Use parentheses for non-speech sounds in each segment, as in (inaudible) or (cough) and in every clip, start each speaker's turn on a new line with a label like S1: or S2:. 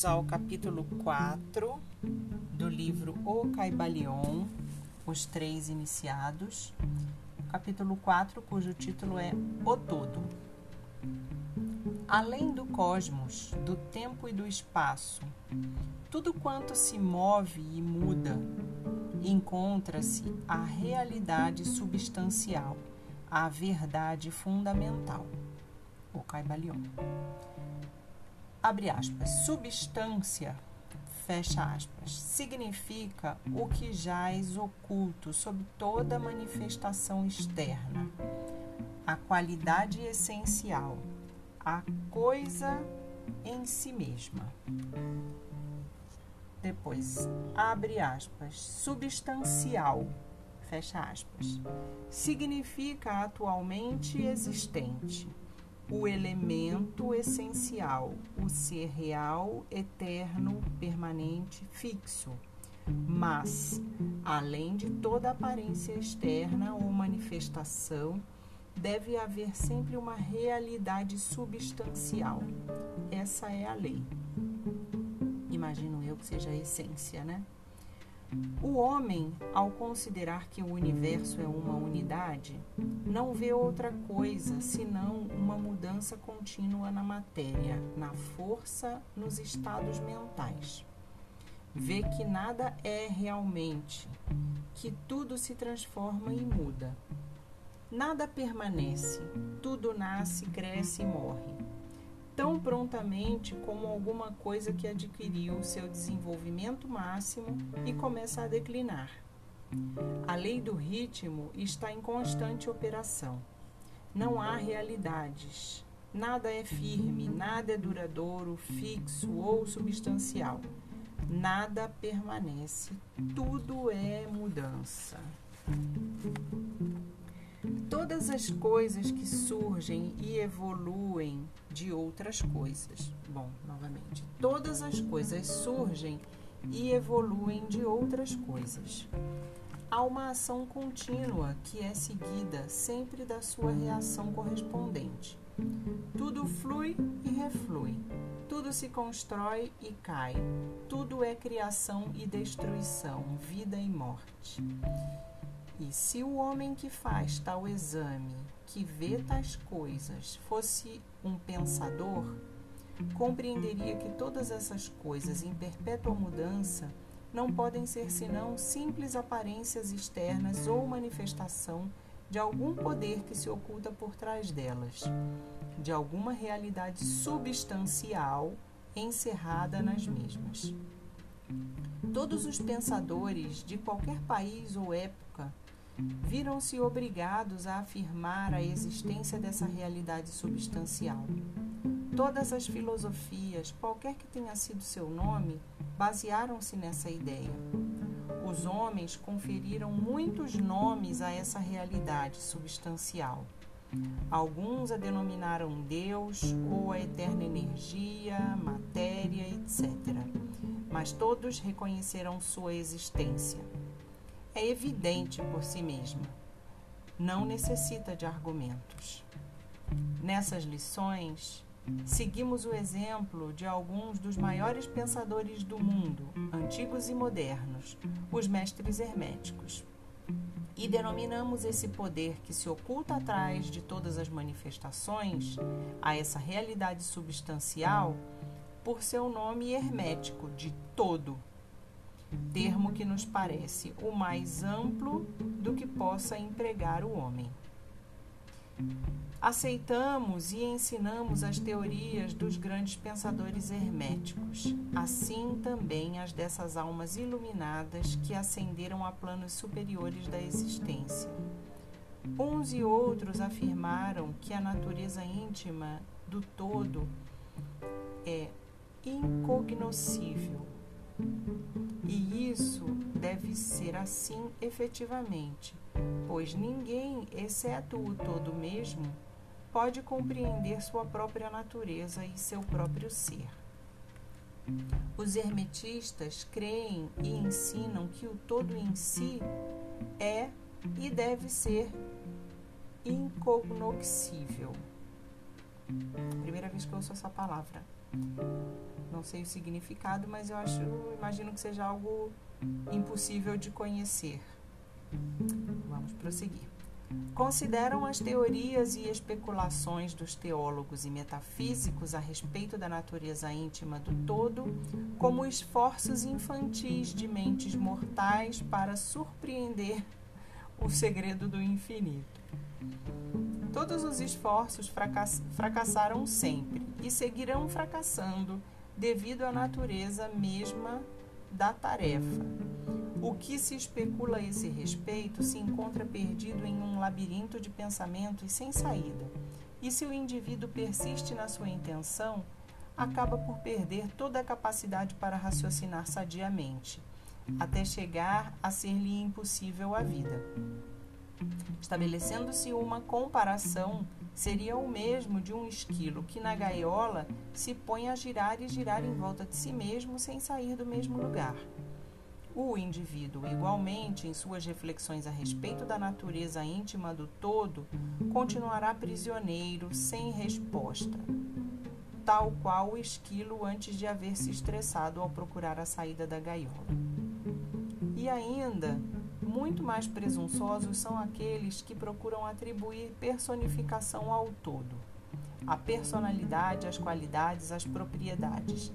S1: Vamos ao capítulo 4 do livro O Caibalion, Os Três Iniciados. Capítulo 4, cujo título é O Todo. Além do cosmos, do tempo e do espaço, tudo quanto se move e muda, encontra-se a realidade substancial, a verdade fundamental. O Caibalion abre aspas, substância, fecha aspas, significa o que jaz oculto sob toda manifestação externa, a qualidade essencial, a coisa em si mesma. Depois, abre aspas, substancial, fecha aspas, significa atualmente existente o elemento essencial, o ser real, eterno, permanente, fixo. Mas, além de toda aparência externa ou manifestação, deve haver sempre uma realidade substancial. Essa é a lei. Imagino eu que seja a essência, né? O homem, ao considerar que o universo é uma unidade, não vê outra coisa senão uma mudança contínua na matéria, na força, nos estados mentais. Vê que nada é realmente, que tudo se transforma e muda. Nada permanece, tudo nasce, cresce e morre tão prontamente como alguma coisa que adquiriu seu desenvolvimento máximo e começa a declinar. A lei do ritmo está em constante operação. Não há realidades. Nada é firme, nada é duradouro, fixo ou substancial. Nada permanece. Tudo é mudança. Todas as coisas que surgem e evoluem de outras coisas. Bom, novamente, todas as coisas surgem e evoluem de outras coisas. Há uma ação contínua que é seguida sempre da sua reação correspondente. Tudo flui e reflui, tudo se constrói e cai, tudo é criação e destruição, vida e morte. E se o homem que faz tal exame, que vê tais coisas, fosse um pensador, compreenderia que todas essas coisas em perpétua mudança não podem ser senão simples aparências externas ou manifestação de algum poder que se oculta por trás delas, de alguma realidade substancial encerrada nas mesmas. Todos os pensadores de qualquer país ou época viram-se obrigados a afirmar a existência dessa realidade substancial. Todas as filosofias, qualquer que tenha sido seu nome, basearam-se nessa ideia. Os homens conferiram muitos nomes a essa realidade substancial. Alguns a denominaram Deus ou a eterna energia, matéria, etc. Mas todos reconheceram sua existência é evidente por si mesma. Não necessita de argumentos. Nessas lições, seguimos o exemplo de alguns dos maiores pensadores do mundo, antigos e modernos, os mestres herméticos. E denominamos esse poder que se oculta atrás de todas as manifestações, a essa realidade substancial, por seu nome hermético de todo termo que nos parece o mais amplo do que possa empregar o homem. Aceitamos e ensinamos as teorias dos grandes pensadores herméticos, assim também as dessas almas iluminadas que ascenderam a planos superiores da existência. Uns e outros afirmaram que a natureza íntima do todo é incognoscível e isso deve ser assim efetivamente, pois ninguém, exceto o todo mesmo, pode compreender sua própria natureza e seu próprio ser. Os hermetistas creem e ensinam que o todo em si é e deve ser incognoscível. Primeira vez que eu ouço essa palavra, Não sei o significado, mas eu acho, imagino que seja algo impossível de conhecer. Vamos prosseguir. Consideram as teorias e especulações dos teólogos e metafísicos a respeito da natureza íntima do todo como esforços infantis de mentes mortais para surpreender o segredo do infinito. Todos os esforços fracass fracassaram sempre e seguirão fracassando devido à natureza mesma da tarefa. O que se especula a esse respeito se encontra perdido em um labirinto de pensamentos sem saída. E se o indivíduo persiste na sua intenção, acaba por perder toda a capacidade para raciocinar sadiamente, até chegar a ser-lhe impossível a vida. Estabelecendo-se uma comparação, seria o mesmo de um esquilo que na gaiola se põe a girar e girar em volta de si mesmo sem sair do mesmo lugar. O indivíduo, igualmente, em suas reflexões a respeito da natureza íntima do todo, continuará prisioneiro, sem resposta, tal qual o esquilo antes de haver se estressado ao procurar a saída da gaiola. E ainda, muito mais presunçosos são aqueles que procuram atribuir personificação ao todo. A personalidade, as qualidades, as propriedades,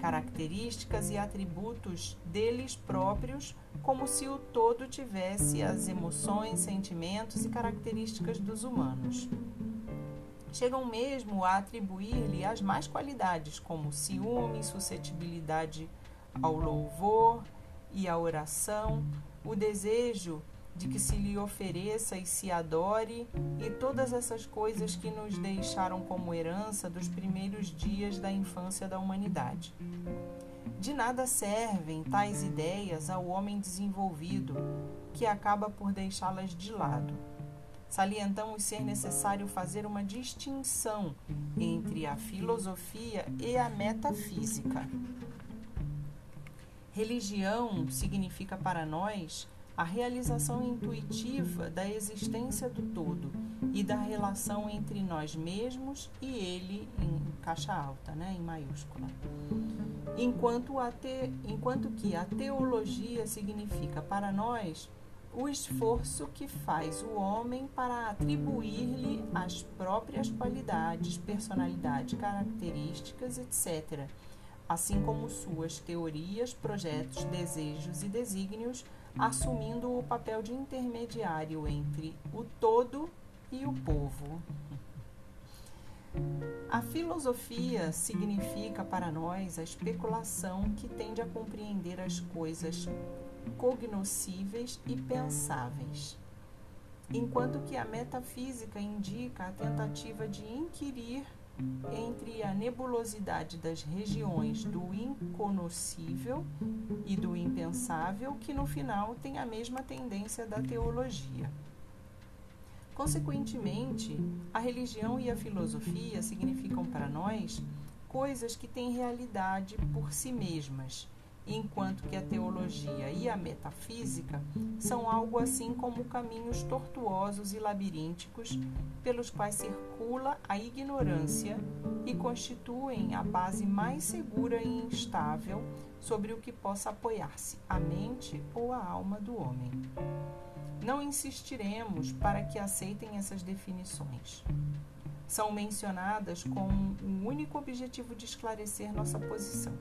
S1: características e atributos deles próprios, como se o todo tivesse as emoções, sentimentos e características dos humanos. Chegam mesmo a atribuir-lhe as mais qualidades, como ciúme, suscetibilidade ao louvor e à oração, o desejo de que se lhe ofereça e se adore, e todas essas coisas que nos deixaram como herança dos primeiros dias da infância da humanidade. De nada servem tais ideias ao homem desenvolvido, que acaba por deixá-las de lado. Salientamos ser necessário fazer uma distinção entre a filosofia e a metafísica. Religião significa para nós a realização intuitiva da existência do todo e da relação entre nós mesmos e ele em caixa alta, né, em maiúscula. Enquanto, a te, enquanto que a teologia significa para nós o esforço que faz o homem para atribuir-lhe as próprias qualidades, personalidade, características, etc., assim como suas teorias, projetos, desejos e desígnios assumindo o papel de intermediário entre o todo e o povo. A filosofia significa para nós a especulação que tende a compreender as coisas cognoscíveis e pensáveis, enquanto que a metafísica indica a tentativa de inquirir entre a nebulosidade das regiões do inconhecível e do impensável, que no final tem a mesma tendência da teologia. Consequentemente, a religião e a filosofia significam para nós coisas que têm realidade por si mesmas enquanto que a teologia e a metafísica são algo assim como caminhos tortuosos e labirínticos pelos quais circula a ignorância e constituem a base mais segura e instável sobre o que possa apoiar-se a mente ou a alma do homem. Não insistiremos para que aceitem essas definições. São mencionadas com o único objetivo de esclarecer nossa posição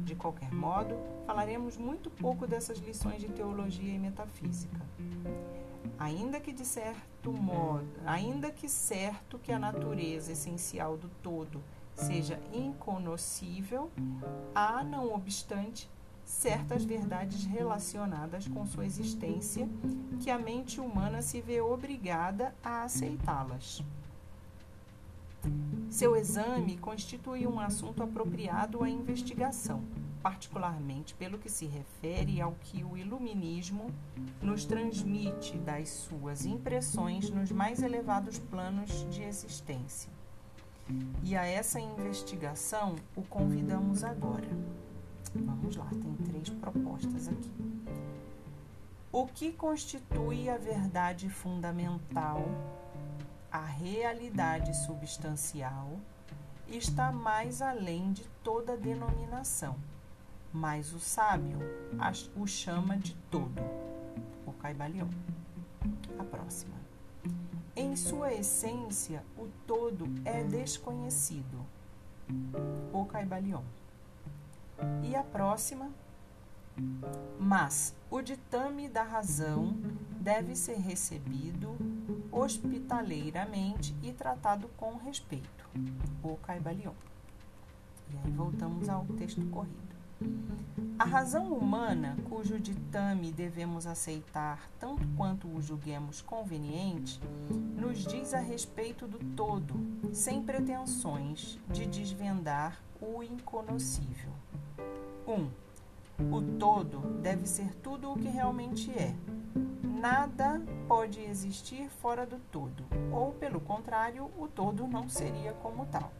S1: de qualquer modo, falaremos muito pouco dessas lições de teologia e metafísica. Ainda que de certo modo, ainda que certo que a natureza essencial do todo seja inconhecível, há, não obstante, certas verdades relacionadas com sua existência que a mente humana se vê obrigada a aceitá-las. Seu exame constitui um assunto apropriado à investigação, particularmente pelo que se refere ao que o iluminismo nos transmite das suas impressões nos mais elevados planos de existência. E a essa investigação o convidamos agora. Vamos lá, tem três propostas aqui. O que constitui a verdade fundamental a realidade substancial está mais além de toda denominação, mas o sábio o chama de todo. O Caibalion. A próxima. Em sua essência, o todo é desconhecido. O Caibalion. E a próxima. Mas o ditame da razão deve ser recebido hospitaleiramente e tratado com respeito. O Caibalion. E aí voltamos ao texto corrido. A razão humana, cujo ditame devemos aceitar tanto quanto o julguemos conveniente, nos diz a respeito do todo, sem pretensões de desvendar o inconoscível. 1. Um, o todo deve ser tudo o que realmente é. Nada pode existir fora do todo, ou, pelo contrário, o todo não seria como tal.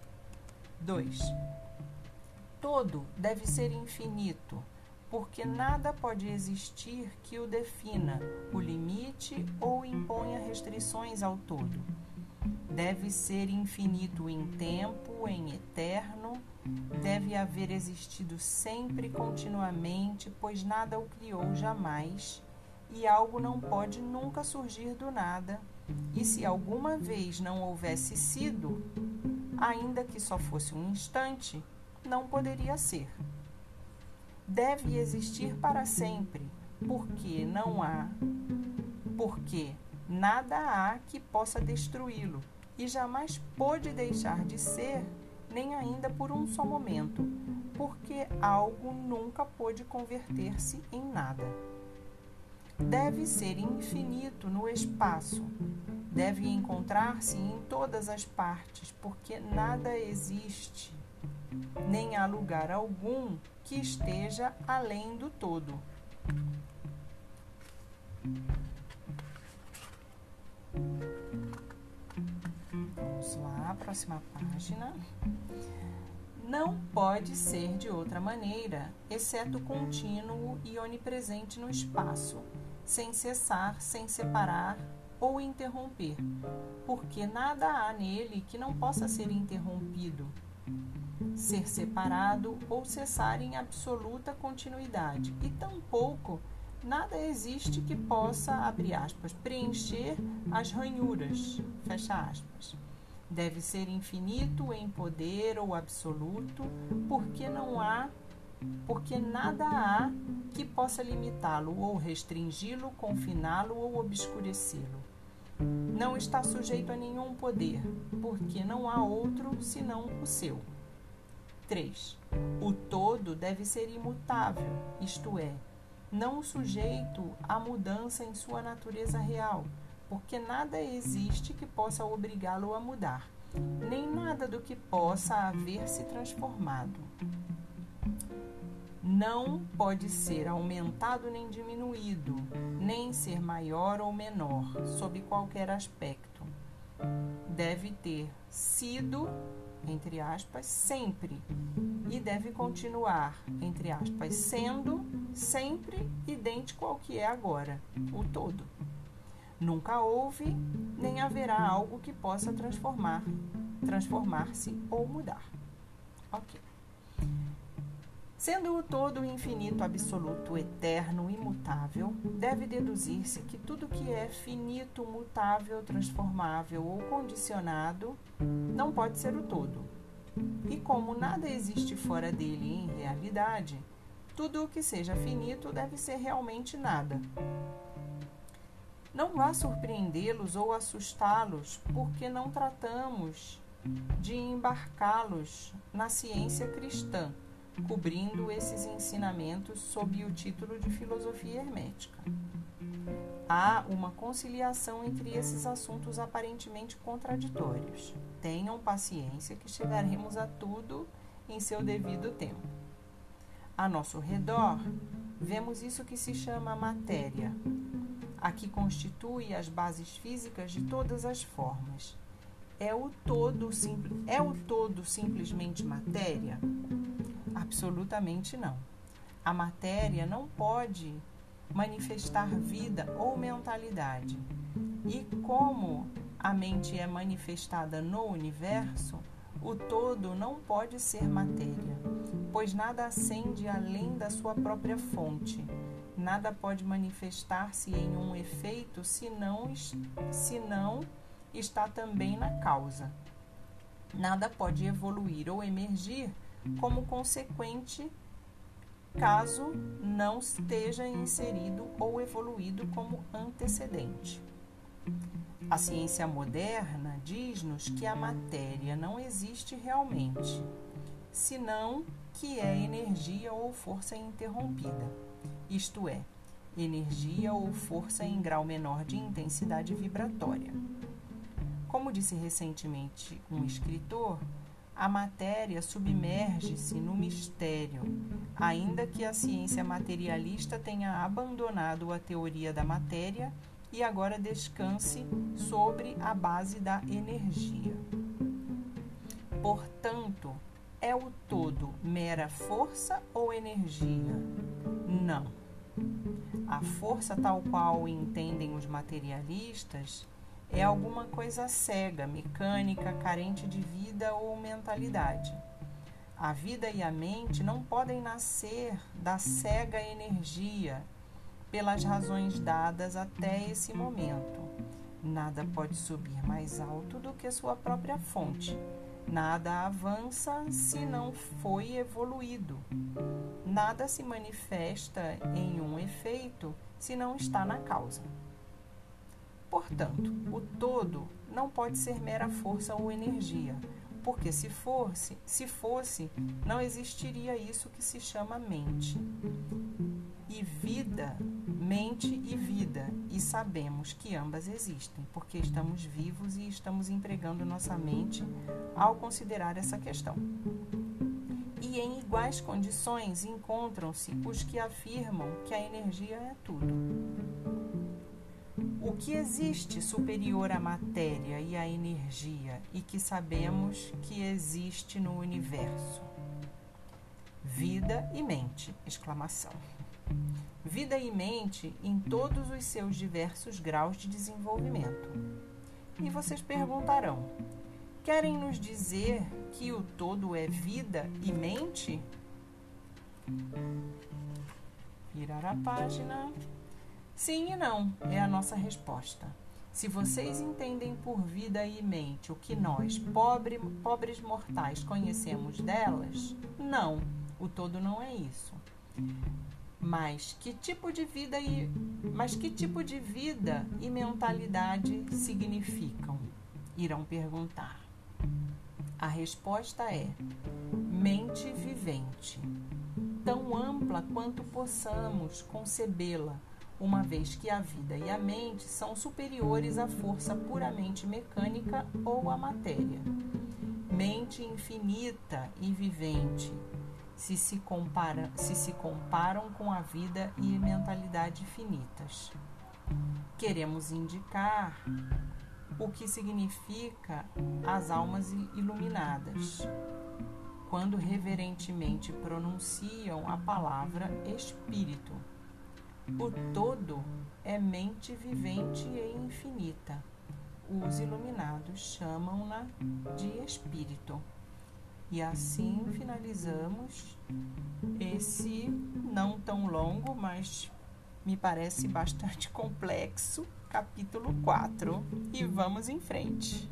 S1: 2 todo deve ser infinito, porque nada pode existir que o defina, o limite ou imponha restrições ao todo. Deve ser infinito em tempo, em eterno, deve haver existido sempre continuamente, pois nada o criou jamais, e algo não pode nunca surgir do nada. E se alguma vez não houvesse sido, ainda que só fosse um instante, não poderia ser. Deve existir para sempre, porque não há, porque nada há que possa destruí-lo, e jamais pôde deixar de ser, nem ainda por um só momento, porque algo nunca pôde converter-se em nada. Deve ser infinito no espaço, deve encontrar-se em todas as partes, porque nada existe nem há lugar algum que esteja além do todo. Vamos lá, próxima página. Não pode ser de outra maneira, exceto contínuo e onipresente no espaço, sem cessar, sem separar ou interromper, porque nada há nele que não possa ser interrompido ser separado ou cessar em absoluta continuidade, e tampouco nada existe que possa, abre aspas, preencher as ranhuras, fecha aspas. Deve ser infinito em poder ou absoluto, porque não há, porque nada há que possa limitá-lo ou restringi-lo, confiná-lo ou obscurecê-lo. Não está sujeito a nenhum poder, porque não há outro senão o seu. 3. O todo deve ser imutável, isto é, não sujeito à mudança em sua natureza real, porque nada existe que possa obrigá-lo a mudar, nem nada do que possa haver se transformado. Não pode ser aumentado nem diminuído, nem ser maior ou menor, sob qualquer aspecto. Deve ter sido entre aspas, sempre e deve continuar, entre aspas, sendo sempre idêntico ao que é agora, o todo. Nunca houve nem haverá algo que possa transformar, transformar-se ou mudar. Ok. Sendo o todo infinito, absoluto, eterno, imutável, deve deduzir-se que tudo que é finito, mutável, transformável ou condicionado não pode ser o todo. E como nada existe fora dele em realidade, tudo o que seja finito deve ser realmente nada. Não vá surpreendê-los ou assustá-los, porque não tratamos de embarcá-los na ciência cristã cobrindo esses ensinamentos sob o título de filosofia hermética. Há uma conciliação entre esses assuntos aparentemente contraditórios. Tenham paciência que chegaremos a tudo em seu devido tempo. A nosso redor, vemos isso que se chama matéria, a que constitui as bases físicas de todas as formas. É o todo, é o todo simplesmente matéria? Absolutamente não. A matéria não pode manifestar vida ou mentalidade. E como a mente é manifestada no universo, O todo não pode ser matéria, pois nada acende além da sua própria fonte. Nada pode manifestar-se em um efeito se não, se não está também na causa. Nada pode evoluir ou emergir como consequente caso não esteja inserido ou evoluído como antecedente. A ciência moderna diz-nos que a matéria não existe realmente, senão que é energia ou força interrompida, isto é, energia ou força em grau menor de intensidade vibratória. Como disse recentemente um escritor, a matéria submerge-se no mistério, ainda que a ciência materialista tenha abandonado a teoria da matéria e agora descanse sobre a base da energia. Portanto, é o todo mera força ou energia? Não. A força, tal qual entendem os materialistas, é alguma coisa cega, mecânica, carente de vida ou mentalidade. A vida e a mente não podem nascer da cega energia pelas razões dadas até esse momento. Nada pode subir mais alto do que sua própria fonte. Nada avança se não foi evoluído. Nada se manifesta em um efeito se não está na causa. Portanto, o todo não pode ser mera força ou energia, porque se fosse, se fosse, não existiria isso que se chama mente. E vida, mente e vida, e sabemos que ambas existem, porque estamos vivos e estamos empregando nossa mente ao considerar essa questão. E em iguais condições encontram-se os que afirmam que a energia é tudo. O que existe superior à matéria e à energia e que sabemos que existe no universo? Vida e mente! Exclamação. Vida e mente em todos os seus diversos graus de desenvolvimento. E vocês perguntarão: querem nos dizer que o todo é vida e mente? Virar a página. Sim e não é a nossa resposta. Se vocês entendem por vida e mente o que nós, pobre, pobres mortais, conhecemos delas, não, o todo não é isso. Mas que tipo de vida e mas que tipo de vida e mentalidade significam? Irão perguntar. A resposta é mente vivente, tão ampla quanto possamos concebê-la uma vez que a vida e a mente são superiores à força puramente mecânica ou à matéria. Mente infinita e vivente se se, compara, se se comparam com a vida e mentalidade finitas. Queremos indicar o que significa as almas iluminadas, quando reverentemente pronunciam a palavra espírito o todo é mente vivente e infinita. Os iluminados chamam-na de espírito. E assim finalizamos esse não tão longo, mas me parece bastante (laughs) complexo, capítulo 4. E vamos em frente.